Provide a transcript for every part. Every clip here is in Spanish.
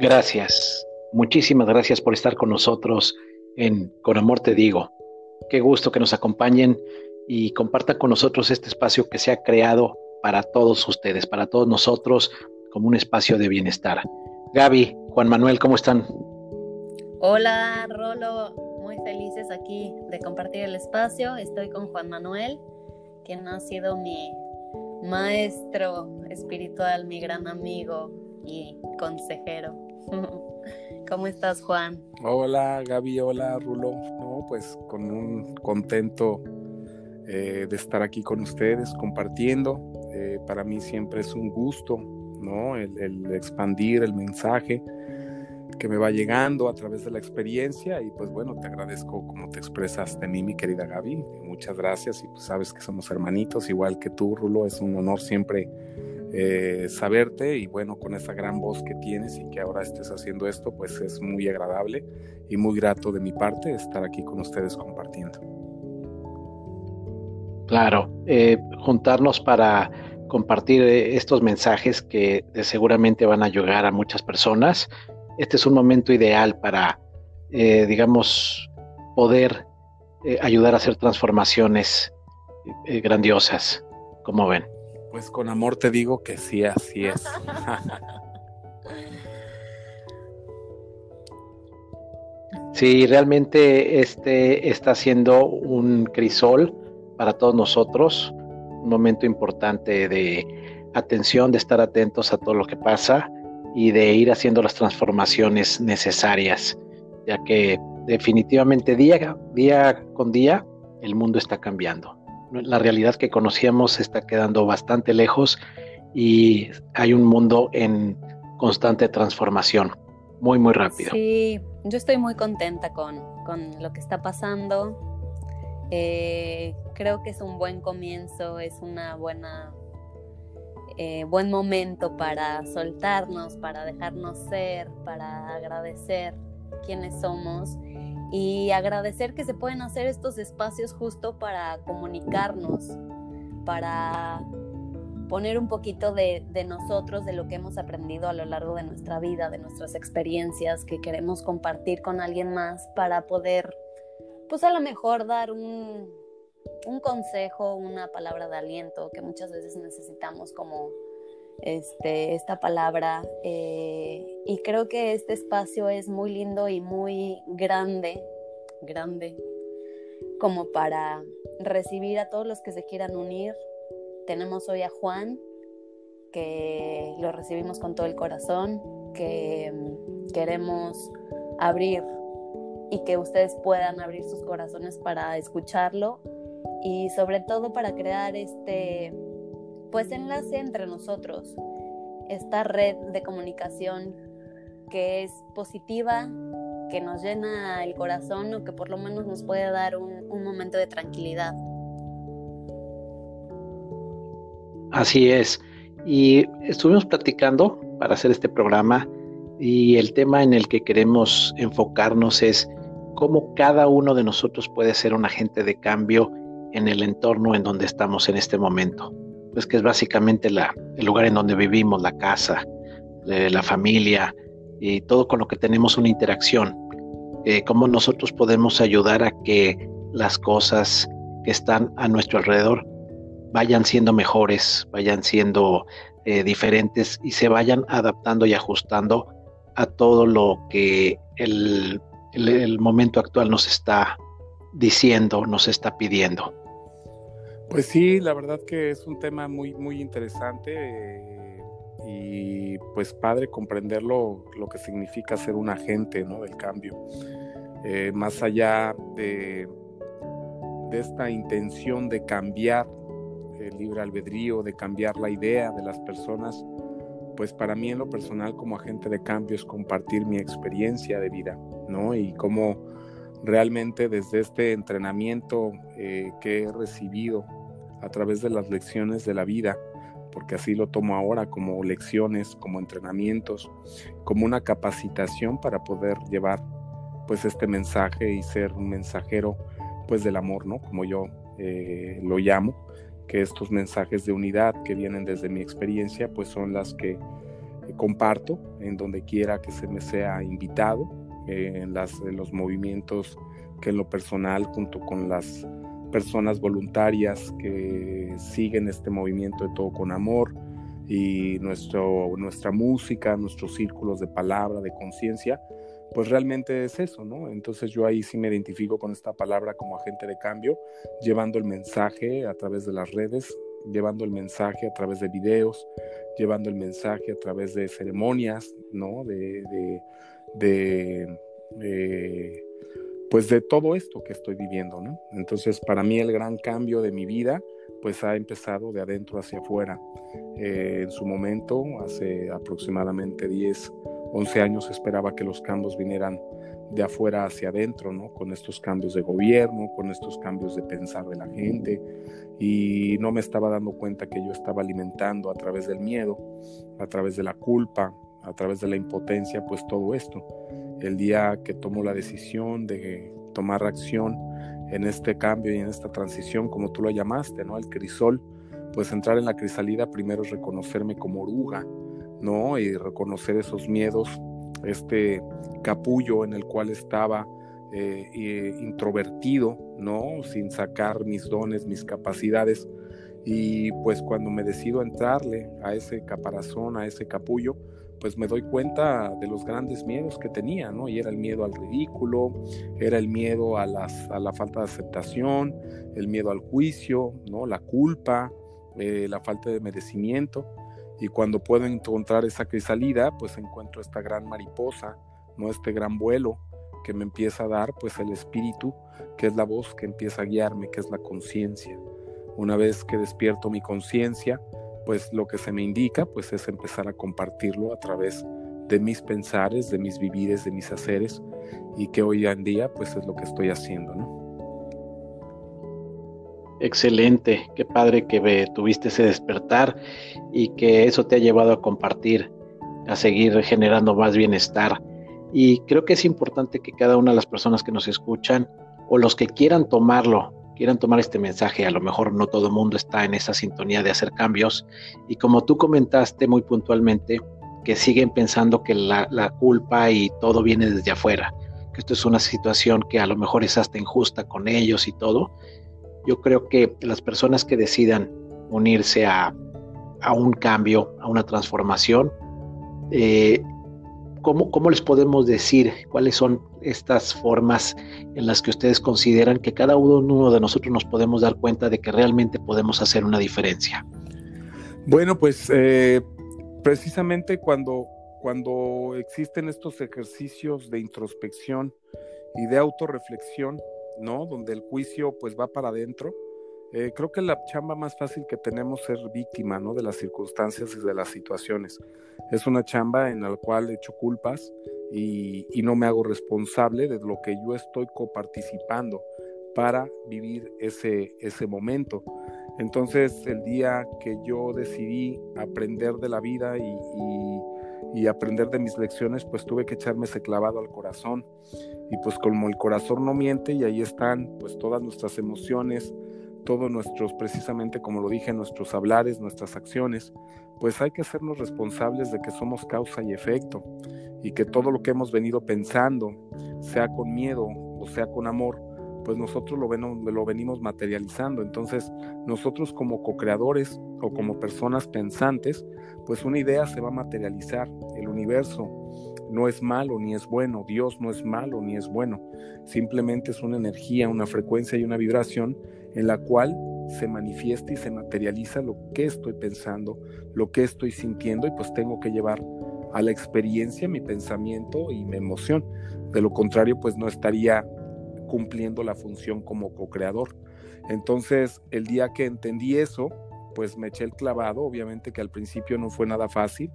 Gracias, muchísimas gracias por estar con nosotros en Con Amor Te Digo. Qué gusto que nos acompañen y compartan con nosotros este espacio que se ha creado para todos ustedes, para todos nosotros, como un espacio de bienestar. Gaby, Juan Manuel, ¿cómo están? Hola, Rolo, muy felices aquí de compartir el espacio. Estoy con Juan Manuel, quien ha sido mi maestro espiritual, mi gran amigo y consejero. ¿Cómo estás, Juan? Hola, Gaby, hola, Rulo. No, pues con un contento eh, de estar aquí con ustedes compartiendo. Eh, para mí siempre es un gusto, ¿no? El, expandir el mensaje que me va llegando a través de la experiencia y pues bueno, te agradezco como te expresas de mí, mi querida Gaby. Muchas gracias y pues sabes que somos hermanitos, igual que tú, Rulo. Es un honor siempre eh, saberte y bueno, con esa gran voz que tienes y que ahora estés haciendo esto, pues es muy agradable y muy grato de mi parte estar aquí con ustedes compartiendo. Claro, eh, juntarnos para compartir eh, estos mensajes que seguramente van a ayudar a muchas personas. Este es un momento ideal para, digamos, poder ayudar a hacer transformaciones grandiosas, como ven. Pues con amor te digo que sí, así es. Sí, realmente este está siendo un crisol para todos nosotros, un momento importante de atención, de estar atentos a todo lo que pasa y de ir haciendo las transformaciones necesarias, ya que definitivamente día, día con día el mundo está cambiando la realidad que conocíamos está quedando bastante lejos y hay un mundo en constante transformación, muy, muy rápido. Sí, yo estoy muy contenta con, lo que está pasando. Eh, creo que es un buen comienzo, es una buena eh, buen momento para soltarnos, para dejarnos ser, para agradecer quiénes somos y agradecer que se pueden hacer estos espacios justo para comunicarnos, para poner un poquito de, nosotros, de lo que hemos aprendido a lo largo de nuestra vida, de nuestras experiencias que queremos compartir con alguien más para poder, pues a lo mejor dar un, un consejo, una palabra de aliento que muchas veces necesitamos como este, esta palabra eh, y creo que este espacio es muy lindo y muy grande, grande, como para recibir a todos los que se quieran unir. Tenemos hoy a Juan, que lo recibimos con todo el corazón, que mm, queremos abrir y que ustedes puedan abrir sus corazones para escucharlo y sobre todo para crear este pues enlace entre nosotros, esta red de comunicación que es positiva, que nos llena el corazón o que por lo menos nos puede dar un, momento de tranquilidad. Así es. Y estuvimos platicando para hacer este programa y el tema en el que queremos enfocarnos es cómo cada uno de nosotros puede ser un agente de cambio en el entorno en donde estamos en este momento pues que es básicamente la, el lugar en donde vivimos, la casa, la familia y todo con lo que tenemos una interacción. Eh, cómo nosotros podemos ayudar a que las cosas que están a nuestro alrededor vayan siendo mejores, vayan siendo eh, diferentes y se vayan adaptando y ajustando a todo lo que el momento actual nos está diciendo, nos está pidiendo. Pues sí, la verdad que es un tema muy, muy interesante eh, y pues padre comprenderlo lo que significa ser un agente ¿no? del cambio. Eh, más allá de, de esta intención de cambiar el libre albedrío, de cambiar la idea de las personas, pues para mí en lo personal como agente de cambio es compartir mi experiencia de vida, ¿no? Y cómo realmente desde este entrenamiento eh, que he recibido a través de las lecciones de la vida, porque así lo tomo ahora como lecciones, como entrenamientos, como una capacitación para poder llevar pues este mensaje y ser un mensajero pues del amor, ¿no? Como yo eh, lo llamo, que estos mensajes de unidad que vienen desde mi experiencia pues son las que comparto en donde quiera que se me sea invitado, eh, en, las, en los movimientos que en lo personal, junto con las personas voluntarias que siguen este movimiento de todo con amor y nuestro, nuestra música, nuestros círculos de palabra, de conciencia, pues realmente es eso, ¿no? Entonces yo ahí sí me identifico con esta palabra como agente de cambio, llevando el mensaje a través de las redes, llevando el mensaje a través de videos, llevando el mensaje a través de ceremonias, ¿no? De, de, de, pues de todo esto que estoy viviendo, ¿no? Entonces para mí el gran cambio de mi vida, pues ha empezado de adentro hacia afuera. Eh, en su momento, hace aproximadamente 10 11 años esperaba que los cambios vinieran de afuera hacia adentro, ¿no? Con estos cambios de gobierno, con estos cambios de pensar de la gente, y no me estaba dando cuenta que yo estaba alimentando a través del miedo, a través de la culpa, a través de la impotencia, pues todo esto. El día que tomo la decisión de tomar acción en este cambio y en esta transición, como tú lo llamaste, ¿no? El crisol, pues entrar en la crisalida primero es reconocerme como oruga, ¿no? Y reconocer esos miedos, este capullo en el cual estaba eh, introvertido, ¿no? Sin sacar mis dones, mis capacidades. Y pues cuando me decido entrarle a ese caparazón, a ese capullo, pues me doy cuenta de los grandes miedos que tenía, ¿no? Y era el miedo al ridículo, era el miedo a, las, a la falta de aceptación, el miedo al juicio, ¿no? La culpa, eh, la falta de merecimiento y cuando puedo encontrar esa crisalida, pues encuentro esta gran mariposa, no este gran vuelo que me empieza a dar pues el espíritu, que es la voz que empieza a guiarme, que es la conciencia. Una vez que despierto mi conciencia, pues lo que se me indica pues es empezar a compartirlo a través de mis pensares, de mis vivires, de mis haceres y que hoy en día pues es lo que estoy haciendo, ¿no? Excelente, qué padre que tuviste ese despertar y que eso te ha llevado a compartir, a seguir generando más bienestar. Y creo que es importante que cada una de las personas que nos escuchan o los que quieran tomarlo, quieran tomar este mensaje, a lo mejor no todo el mundo está en esa sintonía de hacer cambios. Y como tú comentaste muy puntualmente, que siguen pensando que la, culpa y todo viene desde afuera, que esto es una situación que a lo mejor es hasta injusta con ellos y todo yo creo que las personas que decidan unirse a, un cambio, a una transformación, eh, ¿cómo, les podemos decir cuáles son estas formas en las que ustedes consideran que cada uno de nosotros nos podemos dar cuenta de que realmente podemos hacer una diferencia? Bueno, pues eh, precisamente cuando, cuando existen estos ejercicios de introspección y de autorreflexión, ¿no? Donde el juicio pues va para adentro. Eh, creo que la chamba más fácil que tenemos es ser víctima, ¿no? De las circunstancias y de las situaciones. Es una chamba en la cual echo culpas y, y no me hago responsable de lo que yo estoy coparticipando para vivir ese, ese momento. Entonces, el día que yo decidí aprender de la vida y, y y aprender de mis lecciones, pues tuve que echarme ese clavado al corazón. Y pues como el corazón no miente y ahí están pues todas nuestras emociones, todos nuestros, precisamente como lo dije, nuestros hablares, nuestras acciones, pues hay que hacernos responsables de que somos causa y efecto y que todo lo que hemos venido pensando, sea con miedo o sea con amor, pues nosotros lo, venimos materializando. Entonces, nosotros como co-creadores o como personas pensantes, pues una idea se va a materializar. El universo no es malo ni es bueno, Dios no es malo ni es bueno. Simplemente es una energía, una frecuencia y una vibración en la cual se manifiesta y se materializa lo que estoy pensando, lo que estoy sintiendo y pues tengo que llevar a la experiencia mi pensamiento y mi emoción. De lo contrario, pues no estaría cumpliendo la función como co-creador. Entonces, el día que entendí eso, pues me eché el clavado, obviamente que al principio no fue nada fácil,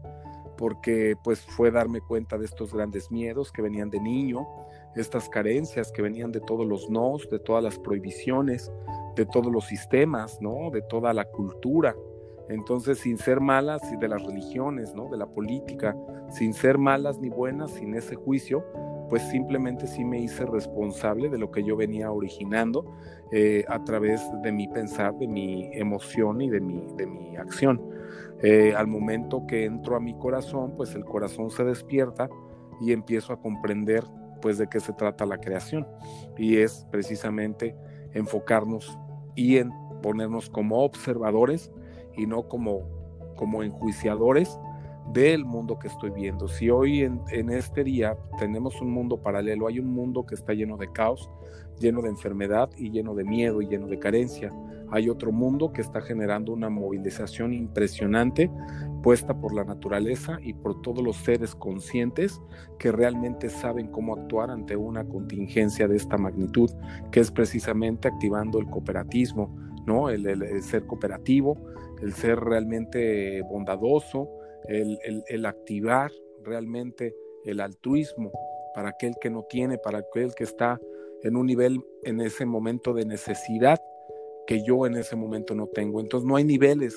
porque pues fue darme cuenta de estos grandes miedos que venían de niño, estas carencias que venían de todos los nos, de todas las prohibiciones, de todos los sistemas, ¿no? De toda la cultura. Entonces, sin ser malas y de las religiones, ¿no? De la política, sin ser malas ni buenas, sin ese juicio, pues simplemente sí me hice responsable de lo que yo venía originando eh, a través de mi pensar, de mi emoción y de mi, de mi acción. Eh, al momento que entro a mi corazón, pues el corazón se despierta y empiezo a comprender pues de qué se trata la creación. Y es precisamente enfocarnos y en ponernos como observadores y no como, como enjuiciadores del mundo que estoy viendo. Si hoy en, en, este día tenemos un mundo paralelo, hay un mundo que está lleno de caos, lleno de enfermedad y lleno de miedo y lleno de carencia. Hay otro mundo que está generando una movilización impresionante por la naturaleza y por todos los seres conscientes que realmente saben cómo actuar ante una contingencia de esta magnitud, que es precisamente activando el cooperativismo, ¿no? el ser cooperativo, el ser realmente bondadoso, el, activar realmente el altruismo para aquel que no tiene, para aquel que está en un nivel en ese momento de necesidad que yo en ese momento no tengo. Entonces no hay niveles,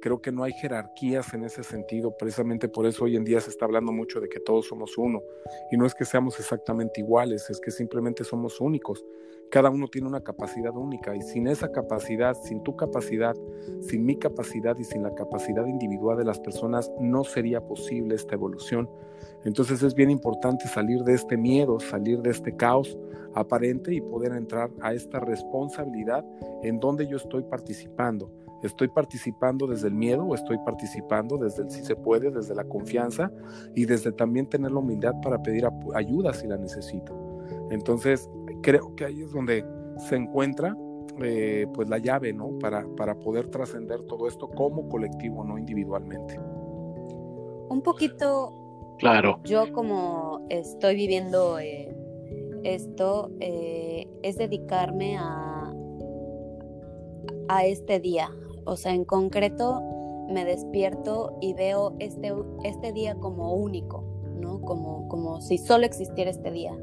creo que no hay jerarquías en ese sentido, precisamente por eso hoy en día se está hablando mucho de que todos somos uno, y no es que seamos exactamente iguales, es que simplemente somos únicos cada uno tiene una capacidad única y sin esa capacidad, sin tu capacidad, sin mi capacidad y sin la capacidad individual de las personas, no sería posible esta evolución. Entonces es bien importante salir de este miedo, salir de este caos aparente y poder entrar a esta responsabilidad en donde yo estoy participando. ¿Estoy participando desde el miedo o estoy participando desde el si se puede, desde la confianza y desde también tener la humildad para pedir ayuda si la necesito? Entonces, creo que ahí es donde se encuentra eh, pues la llave, ¿no? Para, para poder trascender todo esto como colectivo, no individualmente. Un poquito, claro. Yo como estoy viviendo eh, esto, eh, es dedicarme a, a este día. O sea, en concreto me despierto y veo este, este día como único, ¿no? Como, como si solo existiera este día.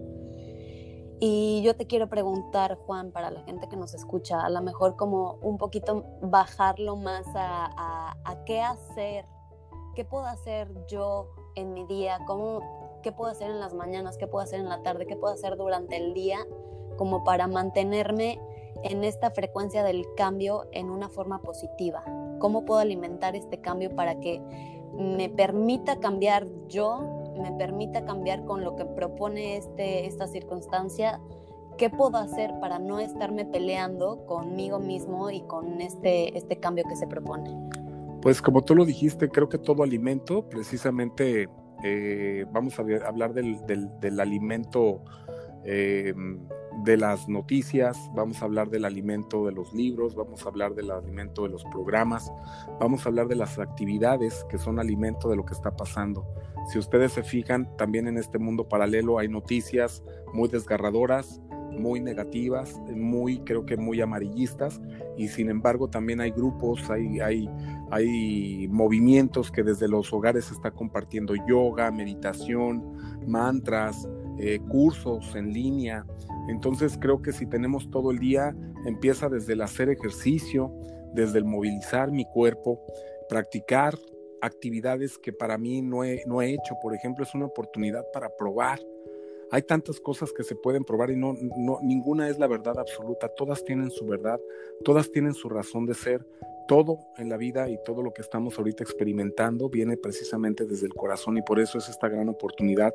Y yo te quiero preguntar, Juan, para la gente que nos escucha, a lo mejor como un poquito bajarlo más a, qué hacer, qué puedo hacer yo en mi día, cómo, qué puedo hacer en las mañanas, qué puedo hacer en la tarde, qué puedo hacer durante el día, como para mantenerme en esta frecuencia del cambio en una forma positiva. ¿Cómo puedo alimentar este cambio para que me permita cambiar yo me permita cambiar con lo que propone este, esta circunstancia, ¿qué puedo hacer para no estarme peleando conmigo mismo y con este, este cambio que se propone? Pues como tú lo dijiste, creo que todo alimento, precisamente eh, vamos a hablar del, del, alimento eh, de las noticias, vamos a hablar del alimento de los libros, vamos a hablar del alimento de los programas, vamos a hablar de las actividades que son alimento de lo que está pasando. Si ustedes se fijan, también en este mundo paralelo hay noticias muy desgarradoras, muy negativas, muy creo que muy amarillistas y sin embargo también hay grupos, hay, hay, hay movimientos que desde los hogares se está compartiendo yoga, meditación, mantras, eh, cursos en línea. Entonces creo que si tenemos todo el día, empieza desde el hacer ejercicio, desde el movilizar mi cuerpo, practicar actividades que para mí no he, no he hecho. Por ejemplo, es una oportunidad para probar. Hay tantas cosas que se pueden probar y no, no, ninguna es la verdad absoluta. Todas tienen su verdad, todas tienen su razón de ser, todo en la vida y todo lo que estamos ahorita experimentando viene precisamente desde el corazón y por eso es esta gran oportunidad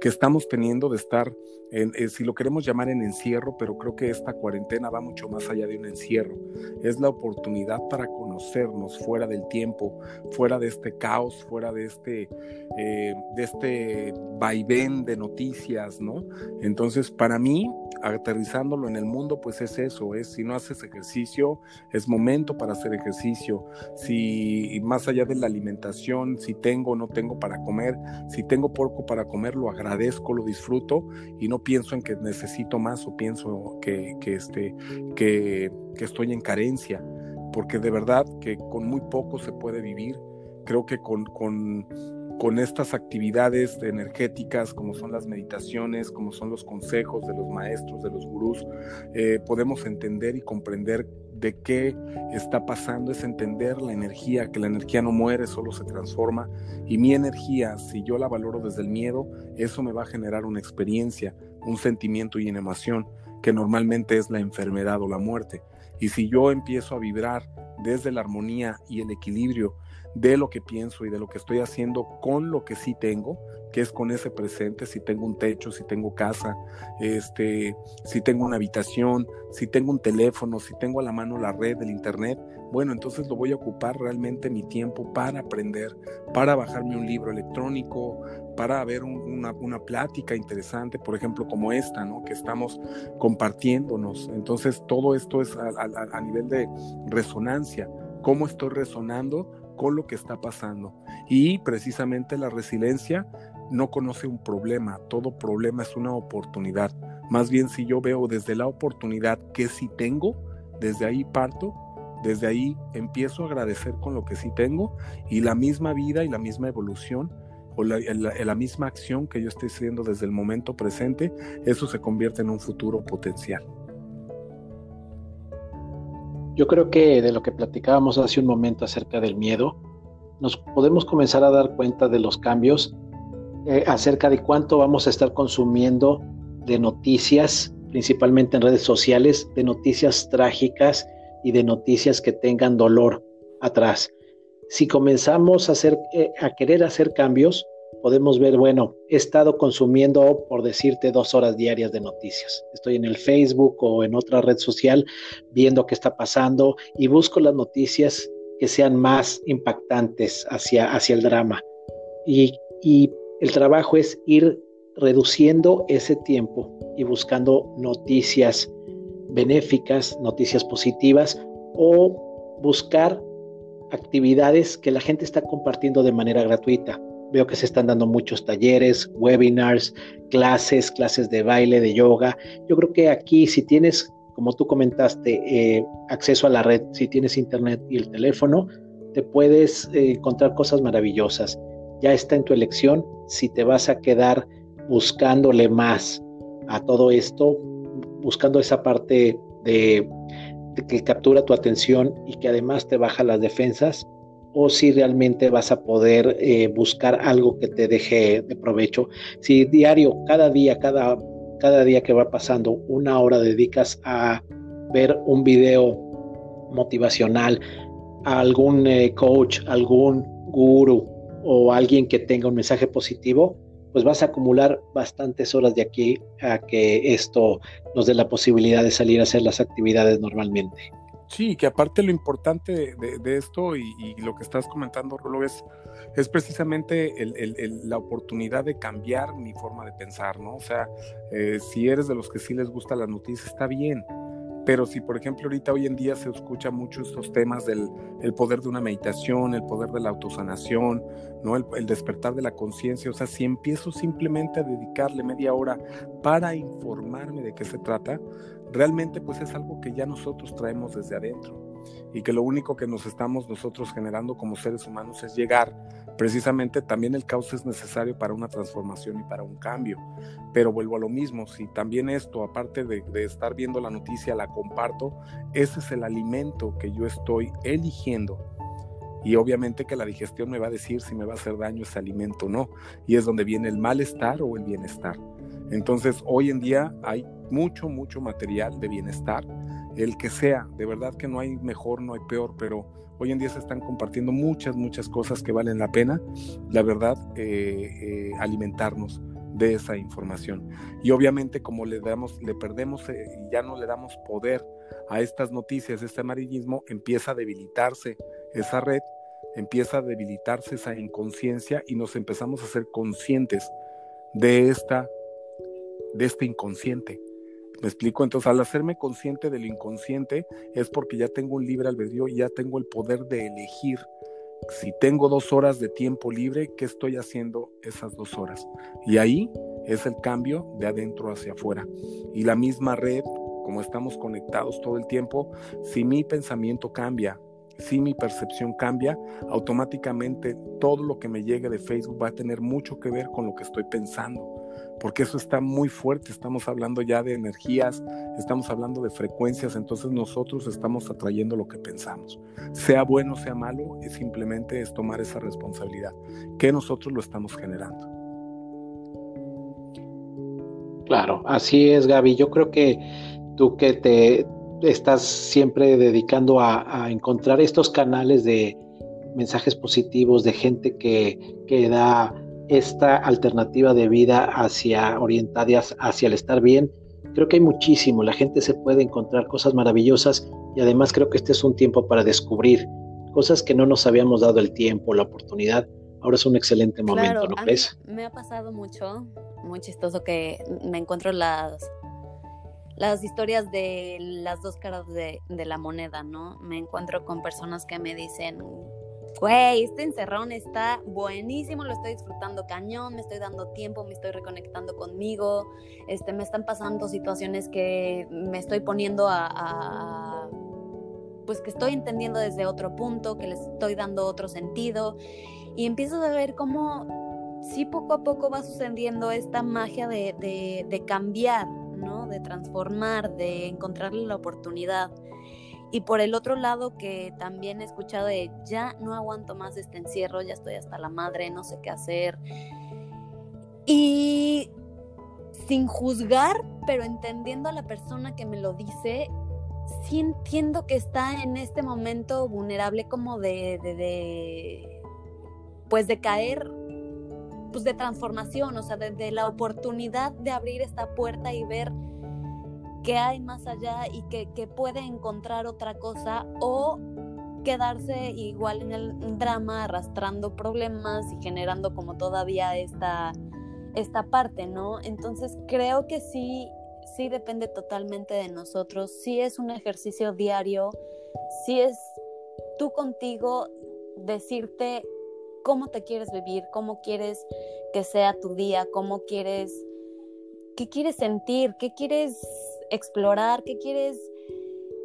que estamos teniendo de estar, en, eh, si lo queremos llamar en encierro, pero creo que esta cuarentena va mucho más allá de un encierro. Es la oportunidad para conocernos fuera del tiempo, fuera de este caos, fuera de este, eh, de este vaivén de noticias, ¿no? Entonces, para mí, aterrizándolo en el mundo, pues es eso, es si no haces ejercicio, es momento para hacer ejercicio, si más allá de la alimentación, si tengo o no tengo para comer, si tengo poco para comer, lo agradezco, lo disfruto y no pienso en que necesito más o pienso que, que, este, que, que estoy en carencia, porque de verdad que con muy poco se puede vivir, creo que con, con con estas actividades energéticas como son las meditaciones, como son los consejos de los maestros, de los gurús, eh, podemos entender y comprender de qué está pasando, es entender la energía, que la energía no muere, solo se transforma. Y mi energía, si yo la valoro desde el miedo, eso me va a generar una experiencia, un sentimiento y una emoción, que normalmente es la enfermedad o la muerte. Y si yo empiezo a vibrar desde la armonía y el equilibrio de lo que pienso y de lo que estoy haciendo con lo que sí tengo, que es con ese presente, si tengo un techo, si tengo casa, este, si tengo una habitación, si tengo un teléfono, si tengo a la mano la red del internet, bueno, entonces lo voy a ocupar realmente mi tiempo para aprender, para bajarme un libro electrónico, para ver una, una, plática interesante, por ejemplo, como esta, ¿no? Que estamos compartiéndonos. Entonces, todo esto es a, a nivel de resonancia. ¿Cómo estoy resonando? con lo que está pasando. Y precisamente la resiliencia no conoce un problema, todo problema es una oportunidad. Más bien si yo veo desde la oportunidad que sí tengo, desde ahí parto, desde ahí empiezo a agradecer con lo que sí tengo y la misma vida y la misma evolución o la, misma acción que yo estoy haciendo desde el momento presente, eso se convierte en un futuro potencial. Yo creo que de lo que platicábamos hace un momento acerca del miedo, nos podemos comenzar a dar cuenta de los cambios eh, acerca de cuánto vamos a estar consumiendo de noticias, principalmente en redes sociales, de noticias trágicas y de noticias que tengan dolor atrás. Si comenzamos eh, a querer hacer cambios, podemos ver, bueno, he estado consumiendo, por decirte, dos horas diarias de noticias. Estoy en el Facebook o en otra red social viendo qué está pasando y busco las noticias que sean más impactantes hacia, hacia el drama. Y, y el trabajo es ir reduciendo ese tiempo y buscando noticias benéficas, noticias positivas o buscar actividades que la gente está compartiendo de manera gratuita. Veo que se están dando muchos talleres, webinars, clases, clases de baile, de yoga. Yo creo que aquí si tienes, como tú comentaste, eh, acceso a la red, si tienes internet y el teléfono, te puedes eh, encontrar cosas maravillosas. Ya está en tu elección si te vas a quedar buscándole más a todo esto, buscando esa parte de que captura tu atención y que además te baja las defensas o si realmente vas a poder eh, buscar algo que te deje de provecho. Si diario, cada día, cada, cada día que va pasando, una hora dedicas a ver un video motivacional, a algún eh, coach, algún guru o alguien que tenga un mensaje positivo, pues vas a acumular bastantes horas de aquí a que esto nos dé la posibilidad de salir a hacer las actividades normalmente. Sí, que aparte lo importante de, esto y, lo que estás comentando, Rolo, es, es precisamente la oportunidad de cambiar mi forma de pensar, ¿no? O sea, eh, si eres de los que sí les gusta la noticia, está bien. Pero si, por ejemplo, ahorita hoy en día se escucha mucho estos temas del el poder de una meditación, el poder de la autosanación, ¿no? El, el despertar de la conciencia, o sea, si empiezo simplemente a dedicarle media hora para informarme de qué se trata, realmente pues es algo que ya nosotros traemos desde adentro y que lo único que nos estamos nosotros generando como seres humanos es llegar. Precisamente también el caos es necesario para una transformación y para un cambio. Pero vuelvo a lo mismo, si también esto, aparte de, estar viendo la noticia, la comparto, ese es el alimento que yo estoy eligiendo. Y obviamente que la digestión me va a decir si me va a hacer daño ese alimento o no. Y es donde viene el malestar o el bienestar. Entonces, hoy en día hay mucho, mucho material de bienestar, el que sea, de verdad que no hay mejor, no hay peor, pero hoy en día se están compartiendo muchas, muchas cosas que valen la pena, la verdad, eh, eh, alimentarnos de esa información. Y obviamente como le damos, le perdemos y eh, ya no le damos poder a estas noticias, este amarillismo, empieza a debilitarse esa red, empieza a debilitarse esa inconsciencia y nos empezamos a ser conscientes de esta de este inconsciente. ¿Me explico? Entonces, al hacerme consciente del inconsciente es porque ya tengo un libre albedrío y ya tengo el poder de elegir. Si tengo dos horas de tiempo libre, ¿qué estoy haciendo esas dos horas? Y ahí es el cambio de adentro hacia afuera. Y la misma red, como estamos conectados todo el tiempo, si mi pensamiento cambia, si mi percepción cambia, automáticamente todo lo que me llegue de Facebook va a tener mucho que ver con lo que estoy pensando porque eso está muy fuerte, estamos hablando ya de energías, estamos hablando de frecuencias, entonces nosotros estamos atrayendo lo que pensamos. Sea bueno, sea malo, es simplemente es tomar esa responsabilidad, que nosotros lo estamos generando. Claro, así es, Gaby. Yo creo que tú que te estás siempre dedicando a, encontrar estos canales de mensajes positivos, de gente que, que da esta alternativa de vida hacia orientadas hacia el estar bien, creo que hay muchísimo, la gente se puede encontrar cosas maravillosas y además creo que este es un tiempo para descubrir cosas que no nos habíamos dado el tiempo, la oportunidad. Ahora es un excelente momento, ¿no crees? Me ha pasado mucho, muy chistoso que me encuentro las las historias de las dos caras de, de la moneda, ¿no? Me encuentro con personas que me dicen, güey, este encerrón está buenísimo, lo estoy disfrutando cañón, me estoy dando tiempo, me estoy reconectando conmigo, este, me están pasando situaciones que me estoy poniendo a, pues que estoy entendiendo desde otro punto, que les estoy dando otro sentido y empiezo a ver cómo sí poco a poco va sucediendo esta magia de, de, de cambiar, ¿no? De transformar, de encontrarle la oportunidad. Y por el otro lado, que también he escuchado de ya no aguanto más este encierro, ya estoy hasta la madre, no sé qué hacer. Y sin juzgar, pero entendiendo a la persona que me lo dice, sí entiendo que está en este momento vulnerable como de, de, de pues de caer, pues de transformación, o sea, de la oportunidad de abrir esta puerta y ver que hay más allá y que, puede encontrar otra cosa o quedarse igual en el drama, arrastrando problemas y generando como todavía esta, esta parte, ¿no? Entonces creo que sí, sí depende totalmente de nosotros, sí es un ejercicio diario, sí es tú contigo decirte cómo te quieres vivir, cómo quieres que sea tu día, cómo quieres, qué quieres sentir, qué quieres explorar, qué quieres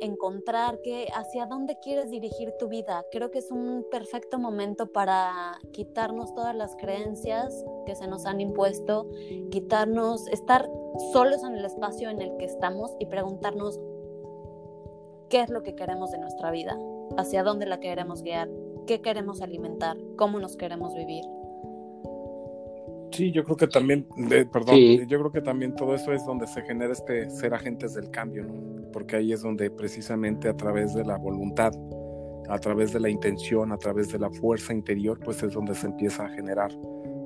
encontrar, qué, hacia dónde quieres dirigir tu vida. Creo que es un perfecto momento para quitarnos todas las creencias que se nos han impuesto, quitarnos, estar solos en el espacio en el que estamos y preguntarnos qué es lo que queremos de nuestra vida, hacia dónde la queremos guiar, qué queremos alimentar, cómo nos queremos vivir. Sí, yo creo que también, perdón, yo creo que también todo eso es donde se genera este ser agentes del cambio, ¿no? Porque ahí es donde precisamente a través de la voluntad, a través de la intención, a través de la fuerza interior, pues es donde se empieza a generar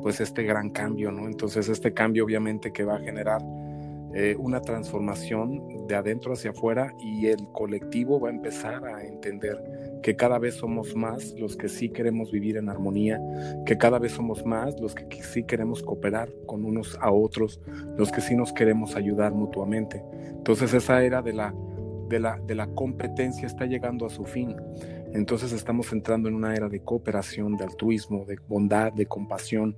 pues este gran cambio, ¿no? Entonces este cambio obviamente que va a generar eh, una transformación de adentro hacia afuera y el colectivo va a empezar a entender que cada vez somos más los que sí queremos vivir en armonía, que cada vez somos más los que sí queremos cooperar con unos a otros, los que sí nos queremos ayudar mutuamente. Entonces esa era de la, de la, de la competencia está llegando a su fin. Entonces estamos entrando en una era de cooperación, de altruismo, de bondad, de compasión,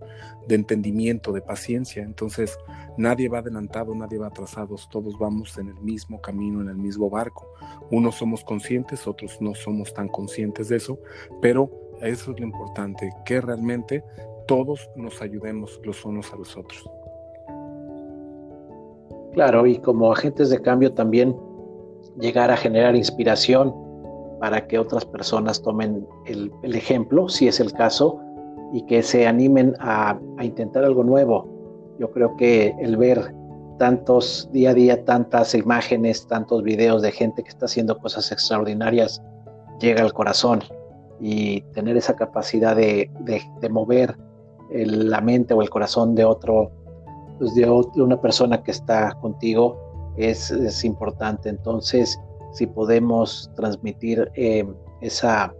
de entendimiento, de paciencia. Entonces nadie va adelantado, nadie va atrasado, todos vamos en el mismo camino, en el mismo barco. Unos somos conscientes, otros no somos tan conscientes de eso, pero eso es lo importante, que realmente todos nos ayudemos los unos a los otros. Claro, y como agentes de cambio también llegar a generar inspiración para que otras personas tomen el, ejemplo, si es el caso, y que se animen a, intentar algo nuevo. Yo creo que el ver tantos día a día, tantas imágenes, tantos videos de gente que está haciendo cosas extraordinarias, llega al corazón y tener esa capacidad de, mover la mente o el corazón de otro, pues de, una persona que está contigo es, es importante. Entonces, si podemos transmitir eh, esa,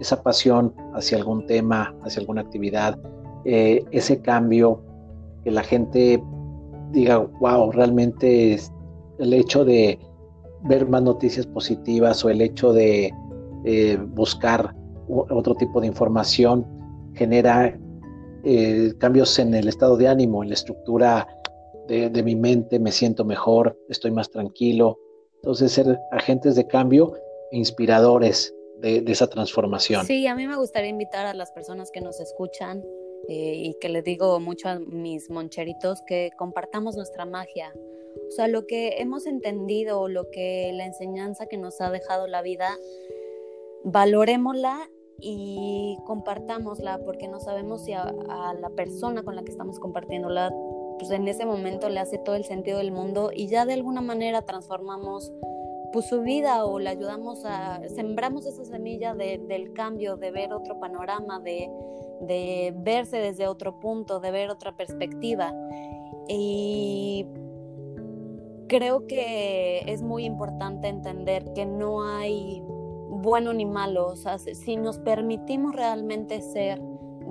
esa pasión hacia algún tema, hacia alguna actividad, eh, ese cambio, que la gente diga, wow, realmente el hecho de ver más noticias positivas o el hecho de buscar otro tipo de información genera eh, cambios en el estado de ánimo, en la estructura de mi mente, me siento mejor, estoy más tranquilo, entonces, ser agentes de cambio e inspiradores de, esa transformación. Sí, a mí me gustaría invitar a las personas que nos escuchan eh, y que le digo mucho a mis moncheritos que compartamos nuestra magia. O sea, lo que hemos entendido, lo que la enseñanza que nos ha dejado la vida, valorémosla y compartámosla porque no sabemos si a, a la persona con la que estamos compartiéndola pues en ese momento le hace todo el sentido del mundo y ya de alguna manera transformamos pues, su vida o le ayudamos a, sembramos esa semilla del cambio, de ver otro panorama, de, de verse desde otro punto, de ver otra perspectiva. Y creo que es muy importante entender que no hay bueno ni malo, o sea, si nos permitimos realmente ser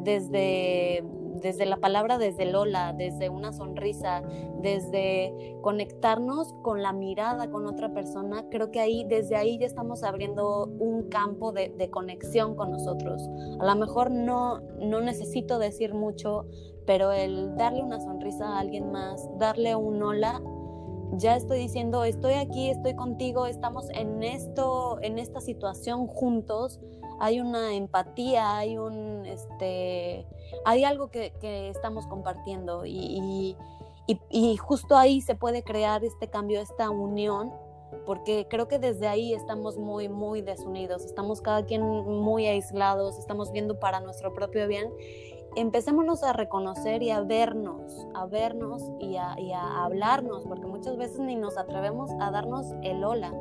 desde desde la palabra, desde Lola, desde una sonrisa, desde conectarnos con la mirada con otra persona, creo que ahí, desde ahí ya estamos abriendo un campo de, conexión con nosotros. A lo mejor no, no necesito decir mucho, pero el darle una sonrisa a alguien más, darle un hola, ya estoy diciendo, estoy aquí, estoy contigo, estamos en esto, en esta situación juntos, hay una empatía, hay un, este, hay algo que, estamos compartiendo y, justo ahí se puede crear este cambio, esta unión, porque creo que desde ahí estamos muy, muy desunidos, estamos cada quien muy aislados, estamos viendo para nuestro propio bien. Empecémonos a reconocer y a vernos, a vernos y a, y a hablarnos, porque muchas veces ni nos atrevemos a darnos el hola.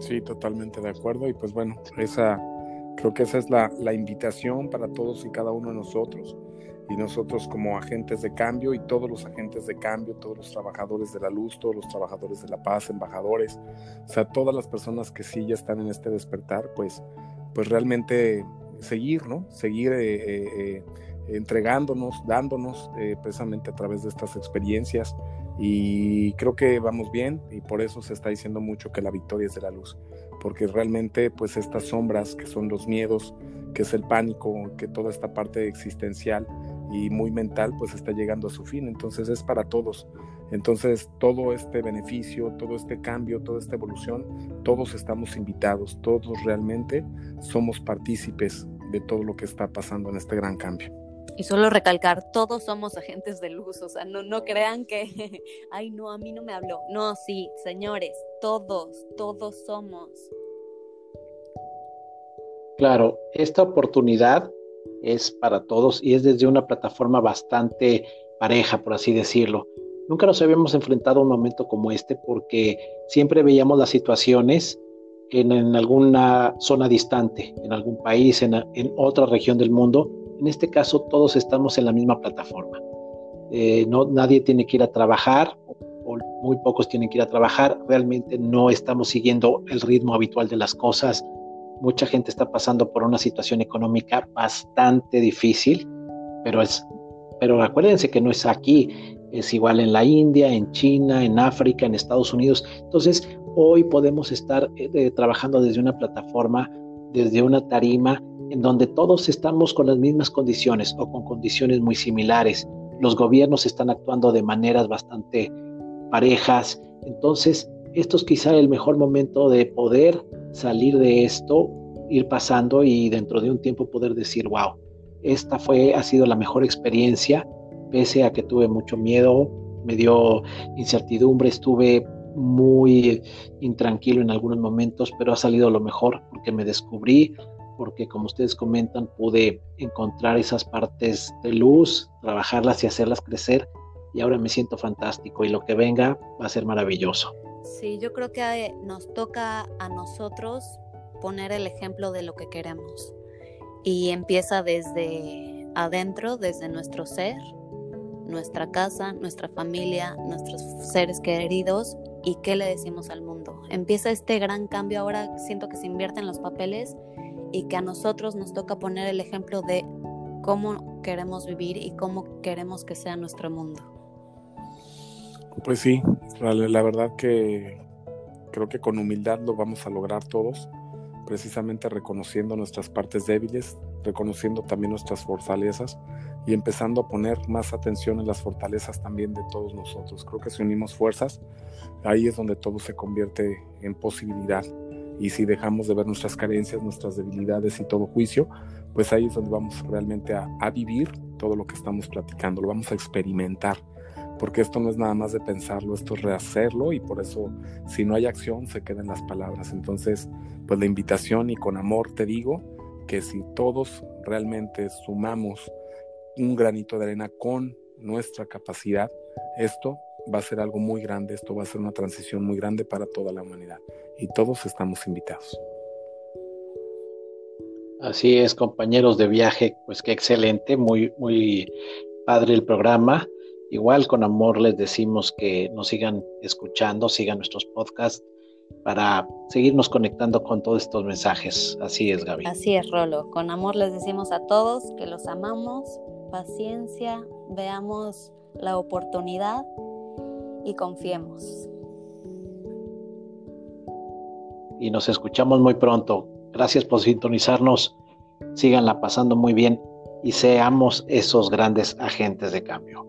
Sí, totalmente de acuerdo. Y pues bueno, esa creo que esa es la, invitación para todos y cada uno de nosotros. Y nosotros como agentes de cambio y todos los agentes de cambio, todos los trabajadores de la luz, todos los trabajadores de la paz, embajadores, o sea, todas las personas que sí ya están en este despertar, pues, pues realmente seguir, ¿no? Seguir eh, eh, eh, entregándonos, dándonos precisamente a través de estas experiencias y creo que vamos bien y por eso se está diciendo mucho que la victoria es de la luz, porque realmente pues estas sombras que son los miedos, que es el pánico, que toda esta parte existencial y muy mental pues está llegando a su fin, entonces es para todos. Entonces todo este beneficio, todo este cambio, toda esta evolución, todos estamos invitados, todos realmente somos partícipes de todo lo que está pasando en este gran cambio. Y solo recalcar, todos somos agentes de luz, o sea, no, no crean que, ay, no, a mí no me habló. No, sí, señores, todos, todos somos. Claro, esta oportunidad es para todos y es desde una plataforma bastante pareja, por así decirlo. Nunca nos habíamos enfrentado a un momento como este porque siempre veíamos las situaciones en, alguna zona distante, en algún país, en, en otra región del mundo, en este caso, todos estamos en la misma plataforma. Eh, no, nadie tiene que ir a trabajar, o muy pocos tienen que ir a trabajar. Realmente no estamos siguiendo el ritmo habitual de las cosas. Mucha gente está pasando por una situación económica bastante difícil, pero es, pero acuérdense que no es aquí, es igual en la India, en China, en África, en Estados Unidos. Entonces, hoy podemos estar eh, trabajando desde una plataforma, desde una tarima en donde todos estamos con las mismas condiciones o con condiciones muy similares. Los gobiernos están actuando de maneras bastante parejas. Entonces, esto es quizá el mejor momento de poder salir de esto, ir pasando y dentro de un tiempo poder decir, wow, esta fue, ha sido la mejor experiencia, pese a que tuve mucho miedo, me dio incertidumbre, estuve muy intranquilo en algunos momentos, pero ha salido lo mejor porque me descubrí, porque como ustedes comentan, pude encontrar esas partes de luz, trabajarlas y hacerlas crecer y ahora me siento fantástico y lo que venga va a ser maravilloso. Sí, yo creo que nos toca a nosotros poner el ejemplo de lo que queremos y empieza desde adentro, desde nuestro ser, nuestra casa, nuestra familia, nuestros seres queridos y qué le decimos al mundo. Empieza este gran cambio, ahora siento que se invierten los papeles y que a nosotros nos toca poner el ejemplo de cómo queremos vivir y cómo queremos que sea nuestro mundo. Pues sí, la, verdad que creo que con humildad lo vamos a lograr todos, precisamente reconociendo nuestras partes débiles, reconociendo también nuestras fortalezas y empezando a poner más atención en las fortalezas también de todos nosotros. Creo que si unimos fuerzas, ahí es donde todo se convierte en posibilidad y si dejamos de ver nuestras carencias, nuestras debilidades y todo juicio, pues ahí es donde vamos realmente a, vivir todo lo que estamos platicando, lo vamos a experimentar porque esto no es nada más de pensarlo, esto es rehacerlo y por eso si no hay acción se quedan las palabras. Entonces, pues la invitación y con amor te digo que si todos realmente sumamos un granito de arena con nuestra capacidad, esto va a ser algo muy grande, esto va a ser una transición muy grande para toda la humanidad y todos estamos invitados. Así es, compañeros de viaje, pues qué excelente, muy, muy padre el programa. Igual con amor les decimos que nos sigan escuchando, sigan nuestros podcasts para seguirnos conectando con todos estos mensajes. Así es, Gaby. Así es, Rolo. Con amor les decimos a todos que los amamos, paciencia, veamos la oportunidad y confiemos. Y nos escuchamos muy pronto. Gracias por sintonizarnos. Síganla pasando muy bien y seamos esos grandes agentes de cambio.